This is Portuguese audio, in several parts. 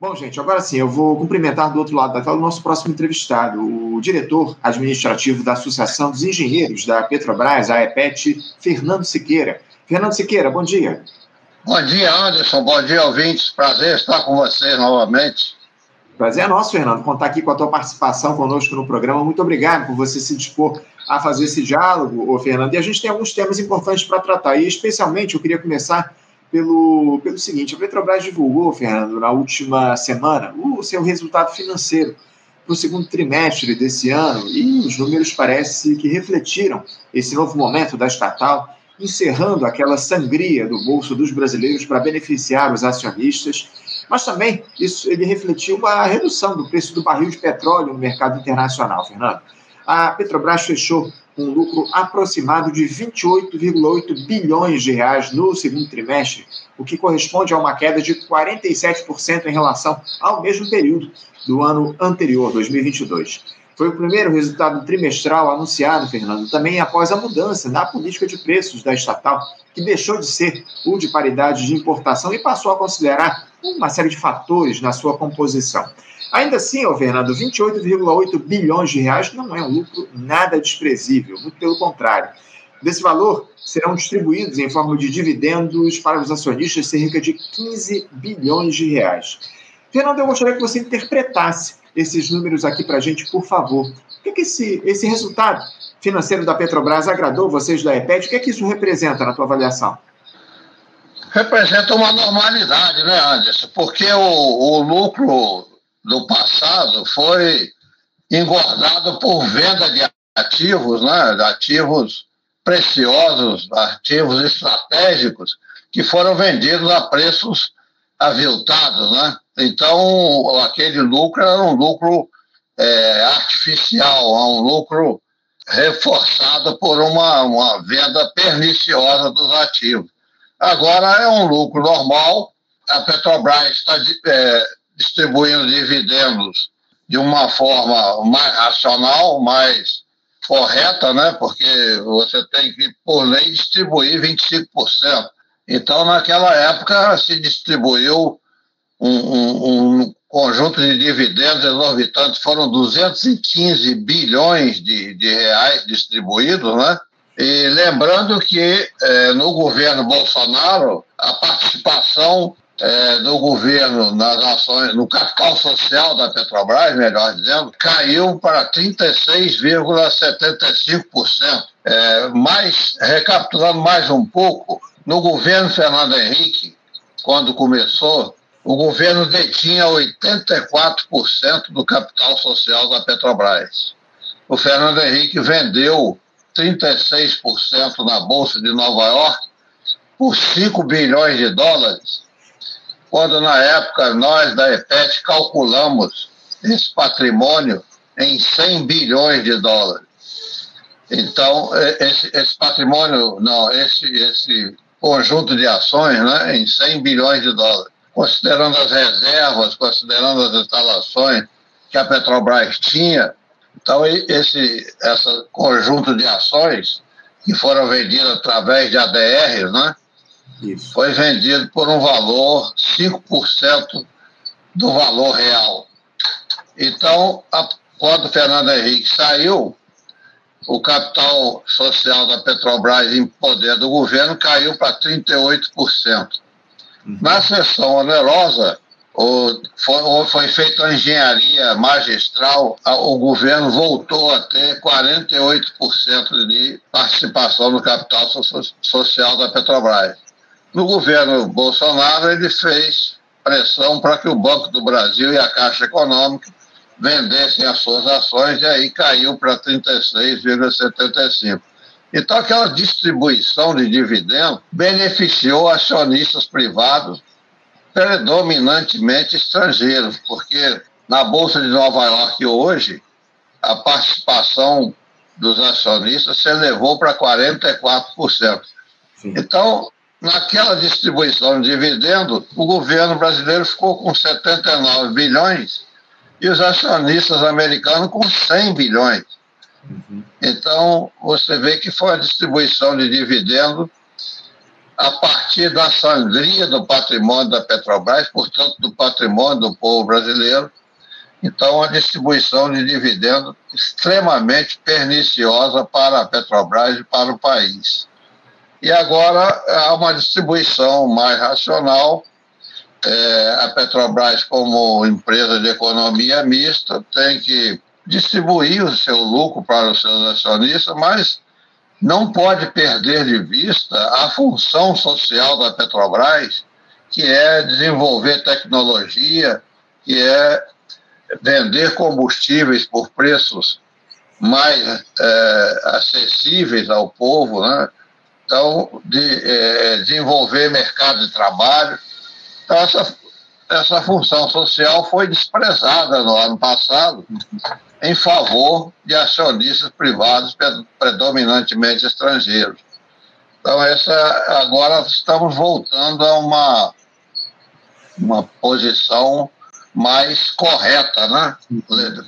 Bom, gente, agora sim, eu vou cumprimentar do outro lado da tela o nosso próximo entrevistado, o diretor administrativo da Associação dos Engenheiros da Petrobras, a EPET, Fernando Siqueira. Fernando Siqueira, bom dia. Bom dia, Anderson. Bom dia, ouvintes. Prazer estar com vocês novamente. Prazer é nosso, Fernando, contar aqui com a tua participação conosco no programa. Muito obrigado por você se dispor a fazer esse diálogo, Fernando. E a gente tem alguns temas importantes para tratar. E, especialmente, eu queria começar pelo, pelo seguinte: a Petrobras divulgou, Fernando, na última semana, o seu resultado financeiro para o segundo trimestre desse ano, e os números parece que refletiram esse novo momento da estatal, encerrando aquela sangria do bolso dos brasileiros para beneficiar os acionistas, mas também isso ele refletiu uma redução do preço do barril de petróleo no mercado internacional, Fernando. A Petrobras fechou um lucro aproximado de 28,8 bilhões de reais no segundo trimestre, o que corresponde a uma queda de 47% em relação ao mesmo período do ano anterior, 2022. Foi o primeiro resultado trimestral anunciado, Fernando, também após a mudança na política de preços da estatal, que deixou de ser o de paridade de importação e passou a considerar uma série de fatores na sua composição. Ainda assim, ô Fernando, 28,8 bilhões de reais não é um lucro nada desprezível, muito pelo contrário. Desse valor, serão distribuídos em forma de dividendos para os acionistas cerca de 15 bilhões de reais. Fernando, eu gostaria que você interpretasse esses números aqui para a gente, por favor. O que, é que esse, esse resultado financeiro da Petrobras agradou vocês da EPET? O que é que isso representa na tua avaliação? Representa uma normalidade, né, Anderson? Porque o, o lucro do passado foi engordado por venda de ativos, né, ativos preciosos, ativos estratégicos, que foram vendidos a preços aviltados. Né? Então, aquele lucro era um lucro é, artificial, um lucro reforçado por uma, uma venda perniciosa dos ativos. Agora é um lucro normal, a Petrobras está é, distribuindo dividendos de uma forma mais racional, mais correta, né? porque você tem que, por lei, distribuir 25%. Então, naquela época, se distribuiu um, um, um conjunto de dividendos exorbitantes, foram 215 bilhões de, de reais distribuídos, né? E lembrando que eh, no governo Bolsonaro, a participação é, do governo nas ações, no capital social da Petrobras, melhor dizendo, caiu para 36,75%. É, mas, recapitulando mais um pouco, no governo Fernando Henrique, quando começou, o governo detinha 84% do capital social da Petrobras. O Fernando Henrique vendeu 36% na Bolsa de Nova York por 5 bilhões de dólares quando na época nós da EPET calculamos esse patrimônio em 100 bilhões de dólares. Então, esse, esse patrimônio, não, esse, esse conjunto de ações né, em 100 bilhões de dólares, considerando as reservas, considerando as instalações que a Petrobras tinha, então esse, esse conjunto de ações que foram vendidas através de ADRs, né, isso. Foi vendido por um valor 5% do valor real. Então, a, quando o Fernando Henrique saiu, o capital social da Petrobras em poder do governo caiu para 38%. Uhum. Na sessão onerosa, o, foi, foi feita uma engenharia magistral, o governo voltou a ter 48% de participação no capital social da Petrobras. No governo Bolsonaro, ele fez pressão para que o Banco do Brasil e a Caixa Econômica vendessem as suas ações e aí caiu para 36,75. Então, aquela distribuição de dividendos beneficiou acionistas privados, predominantemente estrangeiros, porque na Bolsa de Nova York hoje, a participação dos acionistas se elevou para 44%. Sim. Então, naquela distribuição de dividendo, o governo brasileiro ficou com 79 bilhões e os acionistas americanos com 100 bilhões. Uhum. Então, você vê que foi a distribuição de dividendo a partir da sangria do patrimônio da Petrobras, portanto, do patrimônio do povo brasileiro. Então, a distribuição de dividendos extremamente perniciosa para a Petrobras e para o país. E agora há uma distribuição mais racional. É, a Petrobras, como empresa de economia mista, tem que distribuir o seu lucro para os seus acionistas, mas não pode perder de vista a função social da Petrobras, que é desenvolver tecnologia, que é vender combustíveis por preços mais é, acessíveis ao povo, né? Então de, é, desenvolver mercado de trabalho. Então essa, essa função social foi desprezada no ano passado em favor de acionistas privados predominantemente estrangeiros. Então, essa, agora estamos voltando a uma, uma posição mais correta, né?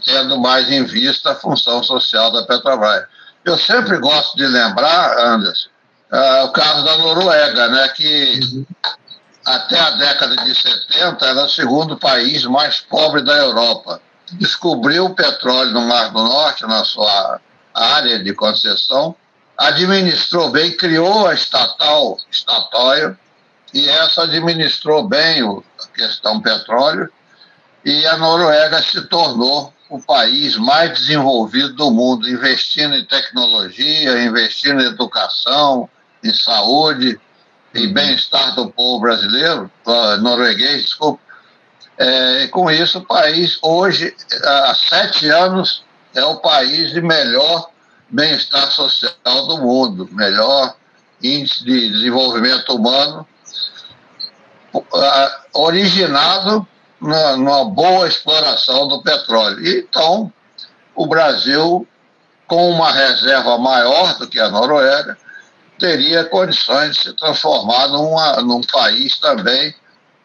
tendo mais em vista a função social da Petrobras. Eu sempre gosto de lembrar, Anderson, uh, o caso da Noruega, né? que até a década de 70 era o segundo país mais pobre da Europa descobriu o petróleo no Mar do Norte, na sua área de concessão, administrou bem, criou a estatal Statoil, e essa administrou bem a questão petróleo, e a Noruega se tornou o país mais desenvolvido do mundo, investindo em tecnologia, investindo em educação, em saúde, em bem-estar do povo brasileiro, norueguês, desculpa, é, com isso, o país, hoje, há sete anos, é o país de melhor bem-estar social do mundo, melhor índice de desenvolvimento humano, originado numa boa exploração do petróleo. Então, o Brasil, com uma reserva maior do que a Noruega, teria condições de se transformar numa, num país também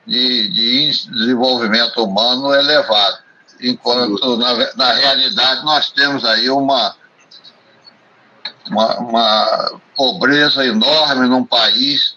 de, de desenvolvimento humano elevado, enquanto na, na realidade nós temos aí uma, uma, uma pobreza enorme num país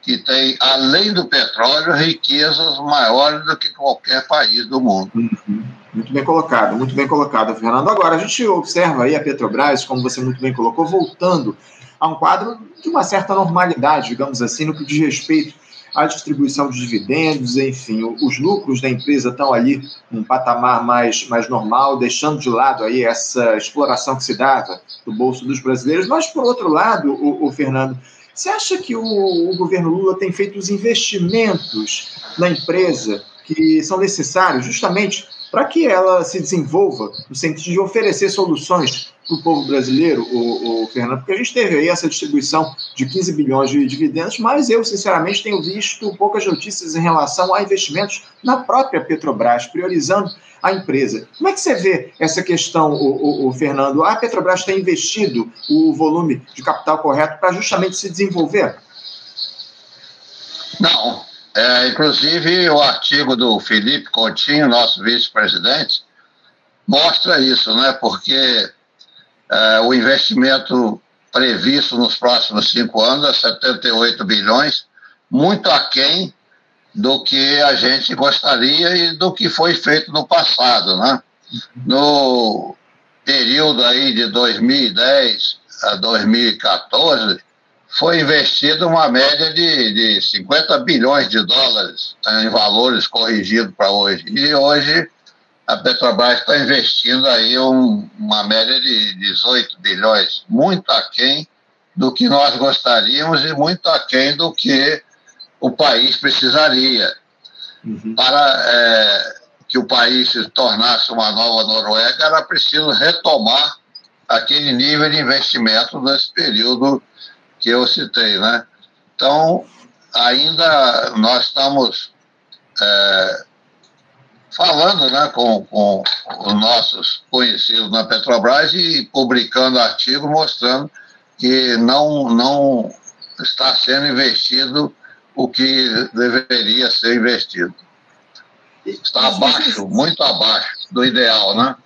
que tem, além do petróleo, riquezas maiores do que qualquer país do mundo. Uhum. Muito bem colocado, muito bem colocado, Fernando. Agora, a gente observa aí a Petrobras, como você muito bem colocou, voltando a um quadro de uma certa normalidade, digamos assim, no que diz respeito a distribuição de dividendos, enfim, os lucros da empresa estão ali num patamar mais, mais normal, deixando de lado aí essa exploração que se dava do bolso dos brasileiros. Mas, por outro lado, o, o Fernando, você acha que o, o governo Lula tem feito os investimentos na empresa que são necessários justamente para que ela se desenvolva no sentido de oferecer soluções para o povo brasileiro, o, o, Fernando, porque a gente teve aí essa distribuição de 15 bilhões de dividendos, mas eu, sinceramente, tenho visto poucas notícias em relação a investimentos na própria Petrobras, priorizando a empresa. Como é que você vê essa questão, o, o, o Fernando? A Petrobras tem investido o volume de capital correto para justamente se desenvolver? Não. É, inclusive, o artigo do Felipe Coutinho, nosso vice-presidente, mostra isso, né? Porque é, o investimento previsto nos próximos cinco anos é 78 bilhões, muito aquém do que a gente gostaria e do que foi feito no passado, né? No período aí de 2010 a 2014, foi investido uma média de, de 50 bilhões de dólares em valores corrigidos para hoje. E hoje a Petrobras está investindo aí um, uma média de 18 bilhões, muito aquém do que nós gostaríamos e muito aquém do que o país precisaria. Uhum. Para é, que o país se tornasse uma nova Noruega, era preciso retomar aquele nível de investimento nesse período que eu citei, né? Então, ainda nós estamos é, falando né, com, com os nossos conhecidos na Petrobras e publicando artigo mostrando que não, não está sendo investido o que deveria ser investido. Está abaixo, muito abaixo do ideal, né?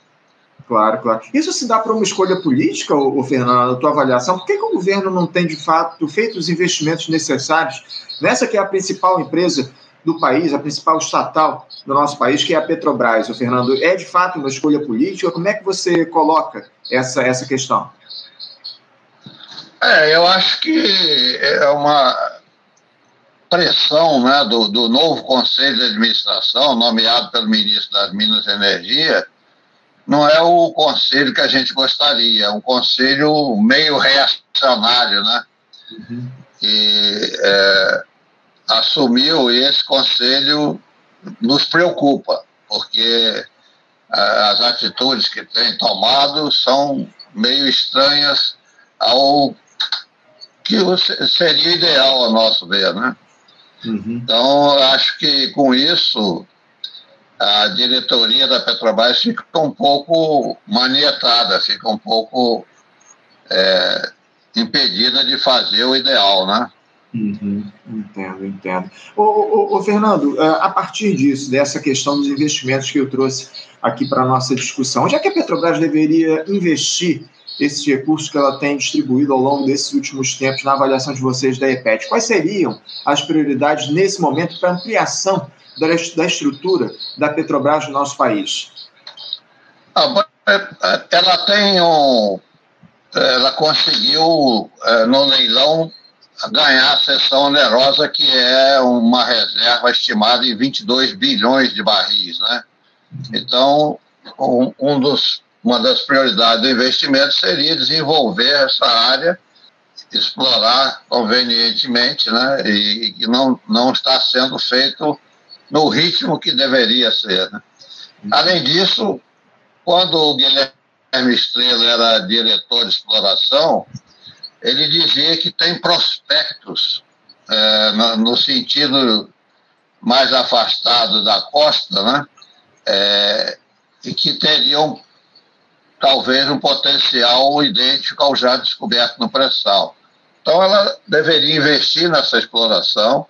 Claro, claro. Isso se dá para uma escolha política, o Fernando, na tua avaliação? Por que, que o governo não tem, de fato, feito os investimentos necessários nessa que é a principal empresa do país, a principal estatal do nosso país, que é a Petrobras, o Fernando? É, de fato, uma escolha política? Como é que você coloca essa, essa questão? É, eu acho que é uma pressão né, do, do novo Conselho de Administração, nomeado pelo ministro das Minas e Energia, não é o conselho que a gente gostaria, é um conselho meio reacionário, né? Uhum. E é, assumiu esse conselho nos preocupa, porque é, as atitudes que tem tomado são meio estranhas ao que seria ideal, a nosso ver, né? Uhum. Então, acho que com isso a diretoria da Petrobras fica um pouco manietada, fica um pouco é, impedida de fazer o ideal, né? Uhum, entendo. Ô, ô, ô, Fernando, é, a partir disso, dessa questão dos investimentos que eu trouxe aqui para a nossa discussão, já que a Petrobras deveria investir esses recursos que ela tem distribuído ao longo desses últimos tempos na avaliação de vocês da EPET, quais seriam as prioridades nesse momento para ampliação da, da estrutura da Petrobras no nosso país? Ah, ela tem um. Ela conseguiu, é, no leilão, ganhar a sessão onerosa, que é uma reserva estimada em 22 bilhões de barris. Né? Então, um, um dos, uma das prioridades do investimento seria desenvolver essa área, explorar convenientemente, né? e que não, não está sendo feito no ritmo que deveria ser. Né? Além disso, quando o Guilherme Estrela era diretor de exploração, ele dizia que tem prospectos é, no, sentido mais afastado da costa, né? É, e que teriam talvez um potencial idêntico ao já descoberto no pré-sal. Então, ela deveria investir nessa exploração,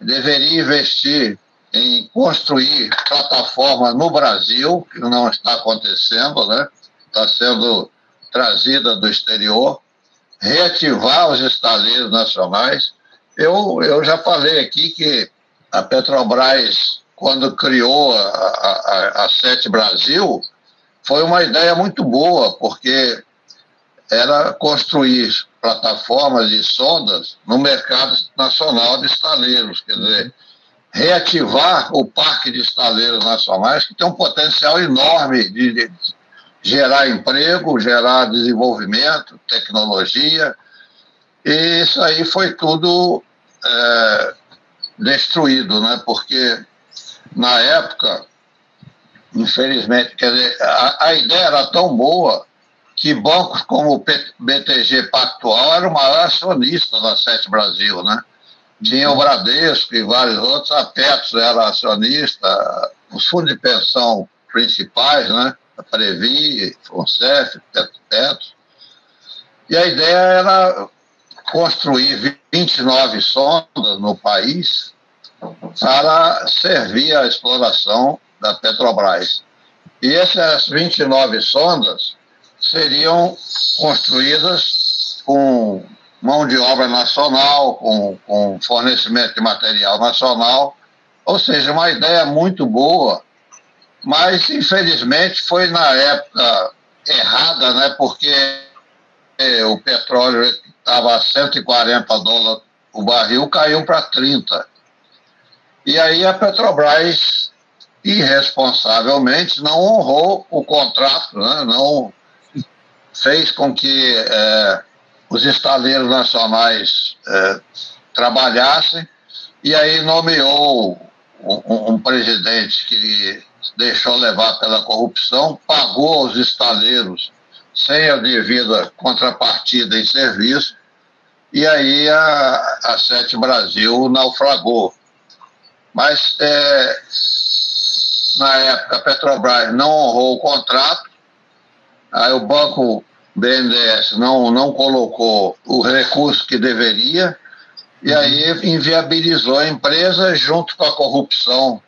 deveria investir em construir plataforma no Brasil, que não está acontecendo, né? está sendo trazida do exterior, reativar os estaleiros nacionais. Eu, eu já falei aqui que a Petrobras, quando criou a, a, a Sete Brasil, foi uma ideia muito boa, porque era construir plataformas e sondas no mercado nacional de estaleiros, quer dizer, reativar o parque de estaleiros nacionais, que tem um potencial enorme de, de gerar emprego, gerar desenvolvimento, tecnologia, e isso aí foi tudo é, destruído, né? porque na época, infelizmente, quer dizer, a, a ideia era tão boa que bancos como o BTG Pactual era o maior acionista da Sete Brasil, né? Tinha o Bradesco e vários outros, a Petros era acionista, os fundos de pensão principais, né? A Previ, Fonsef, Petros. E a ideia era construir 29 sondas no país para servir à exploração da Petrobras. E essas 29 sondas seriam construídas com mão de obra nacional, com, com fornecimento de material nacional, ou seja, uma ideia muito boa, mas infelizmente foi na época errada, né? porque é, o petróleo estava a 140 dólares o barril, caiu para 30. E aí a Petrobras, irresponsavelmente, não honrou o contrato, né? não fez com que é, os estaleiros nacionais é, trabalhassem, e aí nomeou um, um, presidente que deixou levar pela corrupção, pagou aos estaleiros sem a devida contrapartida em serviço, e aí a, a Sete Brasil naufragou. Mas é, na época a Petrobras não honrou o contrato, aí o banco BNDES não, não colocou o recurso que deveria, e aí inviabilizou a empresa junto com a corrupção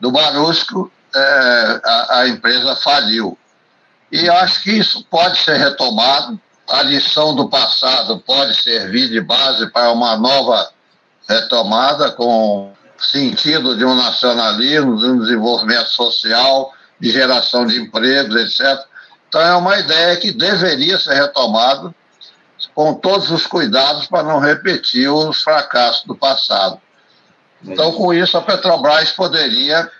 do Barusco, é, a, a, empresa faliu. E acho que isso pode ser retomado. A lição do passado pode servir de base para uma nova retomada com sentido de um nacionalismo, de um desenvolvimento social, de geração de empregos, etc. Então é uma ideia que deveria ser retomada com todos os cuidados para não repetir os fracassos do passado. Então, com isso, a Petrobras poderia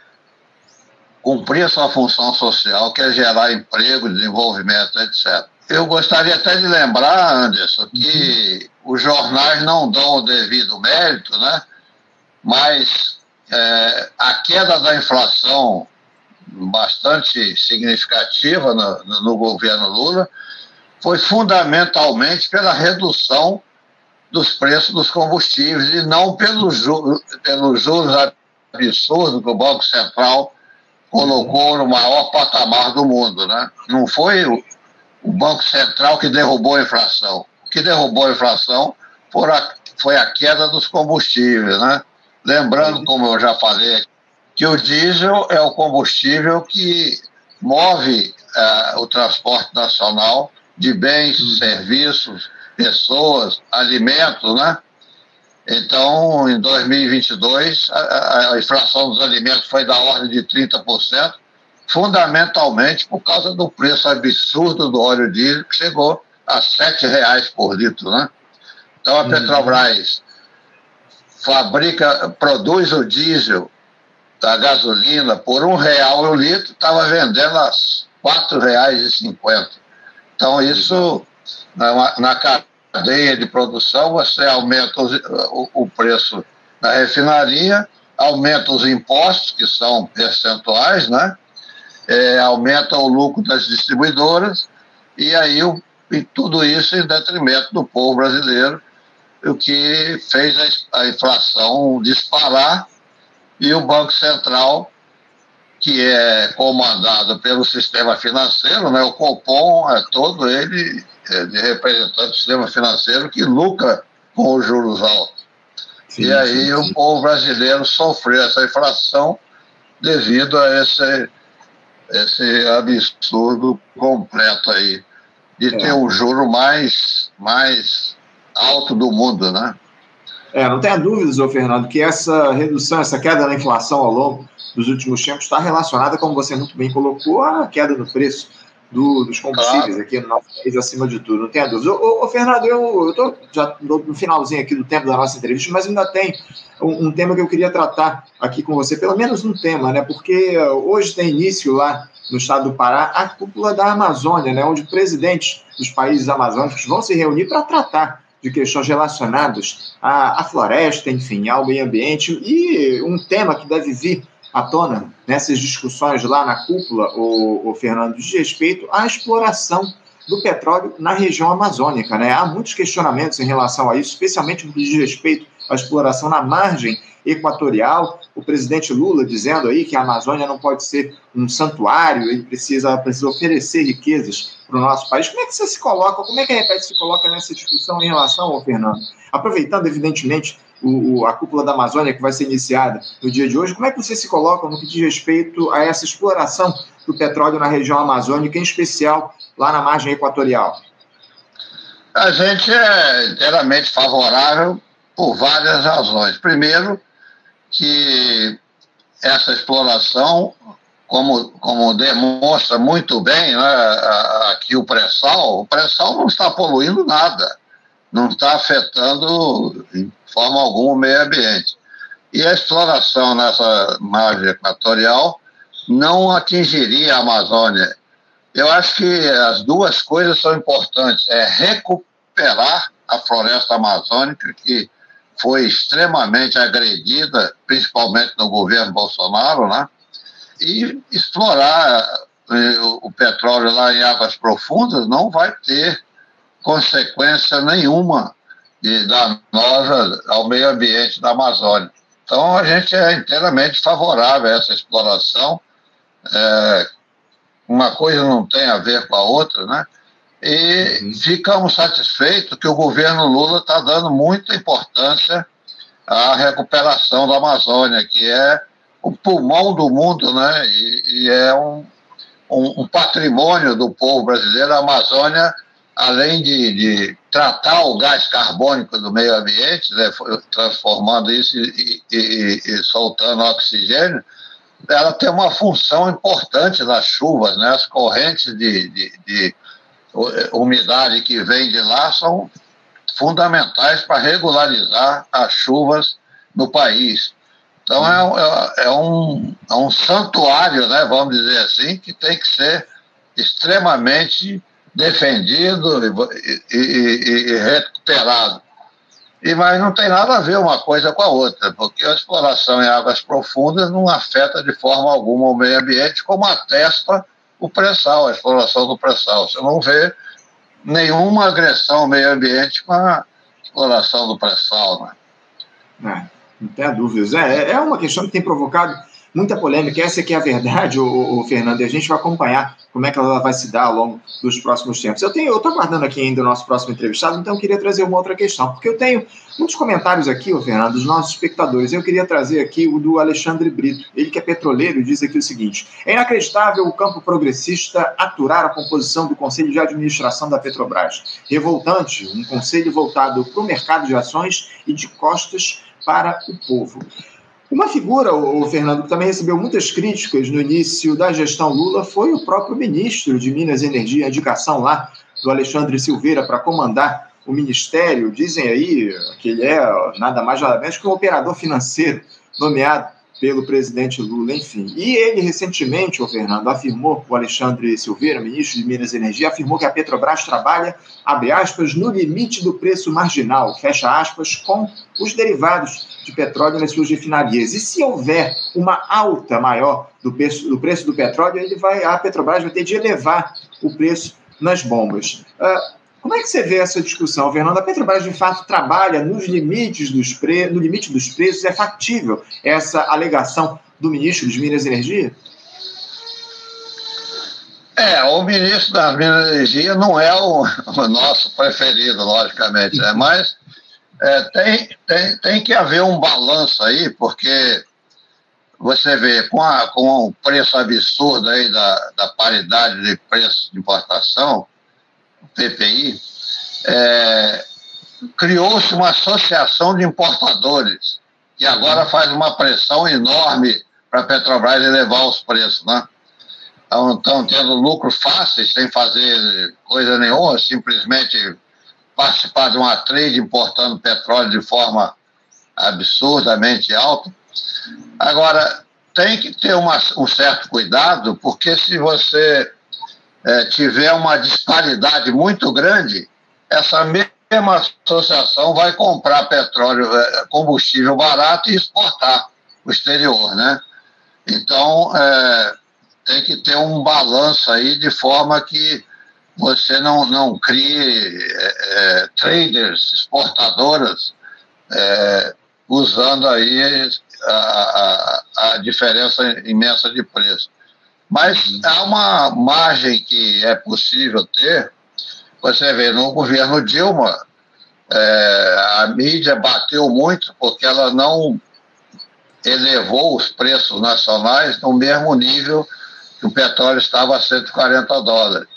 cumprir a sua função social, que é gerar emprego, desenvolvimento, etc. Eu gostaria até de lembrar, Anderson, que os jornais não dão o devido mérito, né? mas é, a queda da inflação bastante significativa no, no governo Lula foi fundamentalmente pela redução dos preços dos combustíveis e não pelos juros, pelos juros absurdos que o Banco Central colocou no maior patamar do mundo. Né? Não foi o, o Banco Central que derrubou a inflação. O que derrubou a inflação foi a, foi a queda dos combustíveis. Né? Lembrando, como eu já falei, que o diesel é o combustível que move uh, o transporte nacional de bens, uhum. serviços, pessoas, alimentos, né? Então, em 2022, a, a, inflação dos alimentos foi da ordem de 30%, fundamentalmente por causa do preço absurdo do óleo diesel, que chegou a R$ reais por litro, né? Então, a uhum. Petrobras fabrica, produz o diesel da gasolina por um real o litro, estava vendendo a R$ reais e cinquenta. Então, isso, na, na cadeia de produção, você aumenta os, o, o preço da refinaria, aumenta os impostos, que são percentuais, né? É, aumenta o lucro das distribuidoras, e aí o, e tudo isso em detrimento do povo brasileiro, o que fez a, a inflação disparar e o Banco Central que é comandado pelo sistema financeiro, né? o Copom é todo ele é, de representante do sistema financeiro que lucra com os juros altos. Sim, e aí sim, sim. o povo brasileiro sofreu essa inflação devido a esse, esse absurdo completo aí de é. ter o juro mais, mais alto do mundo, né? É, não tenha dúvidas, ô Fernando, que essa redução, essa queda na inflação ao longo dos últimos tempos está relacionada, como você muito bem colocou, à queda no preço do, dos combustíveis claro. aqui no nosso país, acima de tudo, não tenha dúvida. Ô, ô, Fernando, eu estou já no finalzinho aqui do tempo da nossa entrevista, mas ainda tem um, um, tema que eu queria tratar aqui com você, pelo menos um tema, né? Porque hoje tem início lá no estado do Pará a cúpula da Amazônia, né? Onde presidentes dos países amazônicos vão se reunir para tratar de questões relacionadas à, à floresta, enfim, ao meio ambiente, e um tema que deve vir à tona nessas discussões lá na cúpula, o, o Fernando, diz respeito à exploração do petróleo na região amazônica. Né? Há muitos questionamentos em relação a isso, especialmente no que diz respeito à exploração na margem equatorial. O presidente Lula dizendo aí que a Amazônia não pode ser um santuário, ele precisa, precisa oferecer riquezas para o nosso país. Como é que você se coloca, como é que a Repete se coloca nessa discussão em relação ao Fernando? Aproveitando, evidentemente, o, o, a cúpula da Amazônia que vai ser iniciada no dia de hoje, como é que você se coloca no que diz respeito a essa exploração do petróleo na região amazônica, em especial lá na margem equatorial? A gente é inteiramente favorável por várias razões. Primeiro, que essa exploração, como, como demonstra muito bem né, aqui o pré-sal, o pré-sal não está poluindo nada, não está afetando em forma alguma o meio ambiente. E a exploração nessa margem equatorial não atingiria a Amazônia. Eu acho que as duas coisas são importantes: é recuperar a floresta amazônica, que foi extremamente agredida, principalmente no governo Bolsonaro, né? E explorar eh, o petróleo lá em águas profundas não vai ter consequência nenhuma de danosa ao meio ambiente da Amazônia. Então, a gente é inteiramente favorável a essa exploração. É, uma coisa não tem a ver com a outra, né? E uhum. ficamos satisfeitos que o governo Lula está dando muita importância à recuperação da Amazônia, que é o pulmão do mundo, né? E, e é um, um, um patrimônio do povo brasileiro. A Amazônia, além de, de, tratar o gás carbônico do meio ambiente, né, transformando isso e, e, e, soltando oxigênio, ela tem uma função importante nas chuvas, né? As correntes de, de, de umidade que vem de lá são fundamentais para regularizar as chuvas no país. Então é, é, é, um, é um santuário, né, vamos dizer assim, que tem que ser extremamente defendido e, e, e, recuperado. E, mas não tem nada a ver uma coisa com a outra, porque a exploração em águas profundas não afeta de forma alguma o meio ambiente, como atesta o pré-sal, a exploração do pré-sal. Você não vê nenhuma agressão ao meio ambiente com a exploração do pré-sal. Né? É. Não tem dúvidas. É, é uma questão que tem provocado muita polêmica. Essa que é a verdade, o, o, Fernando, e a gente vai acompanhar como é que ela vai se dar ao longo dos próximos tempos. Eu tenho, eu estou aguardando aqui ainda o nosso próximo entrevistado, então eu queria trazer uma outra questão, porque eu tenho muitos comentários aqui, o Fernando, dos nossos espectadores. Eu queria trazer aqui o do Alexandre Brito, ele que é petroleiro, diz aqui o seguinte: é inacreditável o campo progressista aturar a composição do Conselho de Administração da Petrobras. Revoltante, um conselho voltado para o mercado de ações e de costas para o povo. Uma figura, o Fernando, que também recebeu muitas críticas no início da gestão Lula foi o próprio ministro de Minas e Energia, a indicação lá do Alexandre Silveira para comandar o ministério. Dizem aí que ele é nada mais nada menos que um operador financeiro nomeado pelo presidente Lula, enfim. E ele recentemente, o Fernando, afirmou, o Alexandre Silveira, ministro de Minas e Energia, afirmou que a Petrobras trabalha, abre aspas, no limite do preço marginal, fecha aspas, com os derivados de petróleo nas suas refinarias. E se houver uma alta maior do preço do, preço do petróleo, ele vai, a Petrobras vai ter de elevar o preço nas bombas. Uh, como é que você vê essa discussão, Fernando? A Petrobras, de fato, trabalha nos limites dos pre... no limite dos preços? É factível essa alegação do ministro de Minas e Energia? É, o ministro das Minas e Energia não é o, o nosso preferido, logicamente, né? mas é, tem, tem, tem que haver um balanço aí, porque você vê, com, a, com o preço absurdo aí da, da paridade de preço de importação, PPI, é, criou-se uma associação de importadores, que agora faz uma pressão enorme para a Petrobras elevar os preços, né? Estão tendo lucro fácil, sem fazer coisa nenhuma, simplesmente participar de uma trade importando petróleo de forma absurdamente alta. Agora, tem que ter uma, um certo cuidado, porque se você é, tiver uma disparidade muito grande, essa mesma associação vai comprar petróleo, é, combustível barato e exportar o exterior, né? Então, é, tem que ter um balanço aí de forma que você não, não crie é, é traders, exportadoras, é, usando aí a, a, a diferença imensa de preço. Mas uhum. há uma margem que é possível ter. Você vê, no governo Dilma, é, a mídia bateu muito porque ela não elevou os preços nacionais no mesmo nível que o petróleo estava a 140 dólares.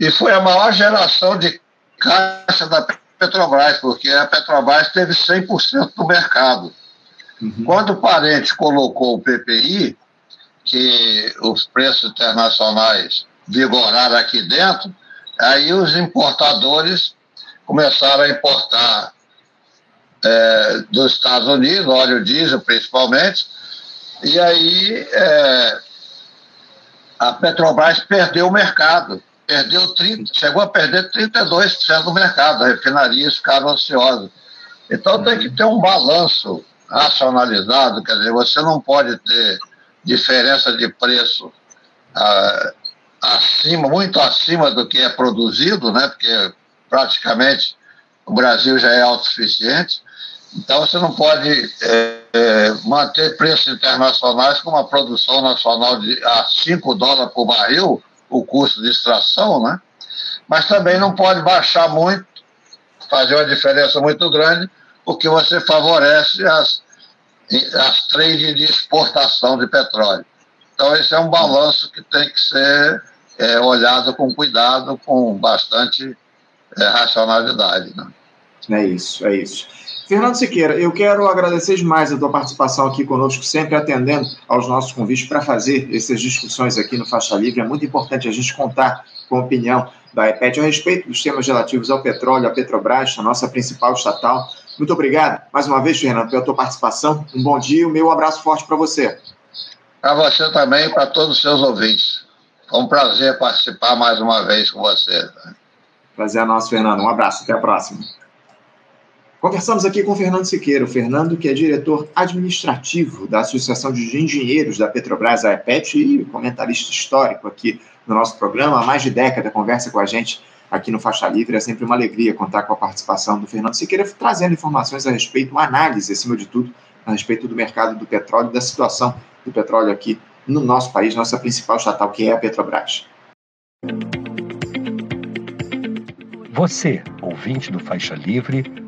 E foi a maior geração de caixa da Petrobras, porque a Petrobras teve 100% do mercado. Uhum. Quando o parente colocou o PPI, que os preços internacionais vigoraram aqui dentro, aí os importadores começaram a importar é, dos Estados Unidos, óleo diesel principalmente, e aí é, a Petrobras perdeu o mercado, perdeu 30, chegou a perder 32% do mercado, as refinarias ficaram ansiosas. Então tem que ter um balanço racionalizado, quer dizer, você não pode ter diferença de preço ah, acima, muito acima do que é produzido, né? porque praticamente o Brasil já é autossuficiente. Então você não pode é, é, manter preços internacionais com uma produção nacional de a 5 dólares por barril, o custo de extração, né? mas também não pode baixar muito, fazer uma diferença muito grande, porque você favorece as as trades de exportação de petróleo. Então, esse é um balanço que tem que ser é, olhado com cuidado, com bastante é, racionalidade. Né? É isso, é isso. Fernando Siqueira, eu quero agradecer demais a tua participação aqui conosco, sempre atendendo aos nossos convites para fazer essas discussões aqui no Faixa Livre. É muito importante a gente contar com a opinião da EPET a respeito dos temas relativos ao petróleo, à Petrobras, a nossa principal estatal. Muito obrigado mais uma vez, Fernando, pela tua participação. Um bom dia e um meu abraço forte para você. Para você também e para todos os seus ouvintes. Foi um prazer participar mais uma vez com você. Prazer é nosso, Fernando. Um abraço, até a próxima. Conversamos aqui com o Fernando Siqueira, o Fernando que é diretor administrativo da Associação de Engenheiros da Petrobras, a EPET, e comentarista histórico aqui no nosso programa. Há mais de década conversa com a gente aqui no Faixa Livre. É sempre uma alegria contar com a participação do Fernando Siqueira, trazendo informações a respeito, uma análise, acima de tudo, a respeito do mercado do petróleo, da situação do petróleo aqui no nosso país, nossa principal estatal, que é a Petrobras. Você, ouvinte do Faixa Livre,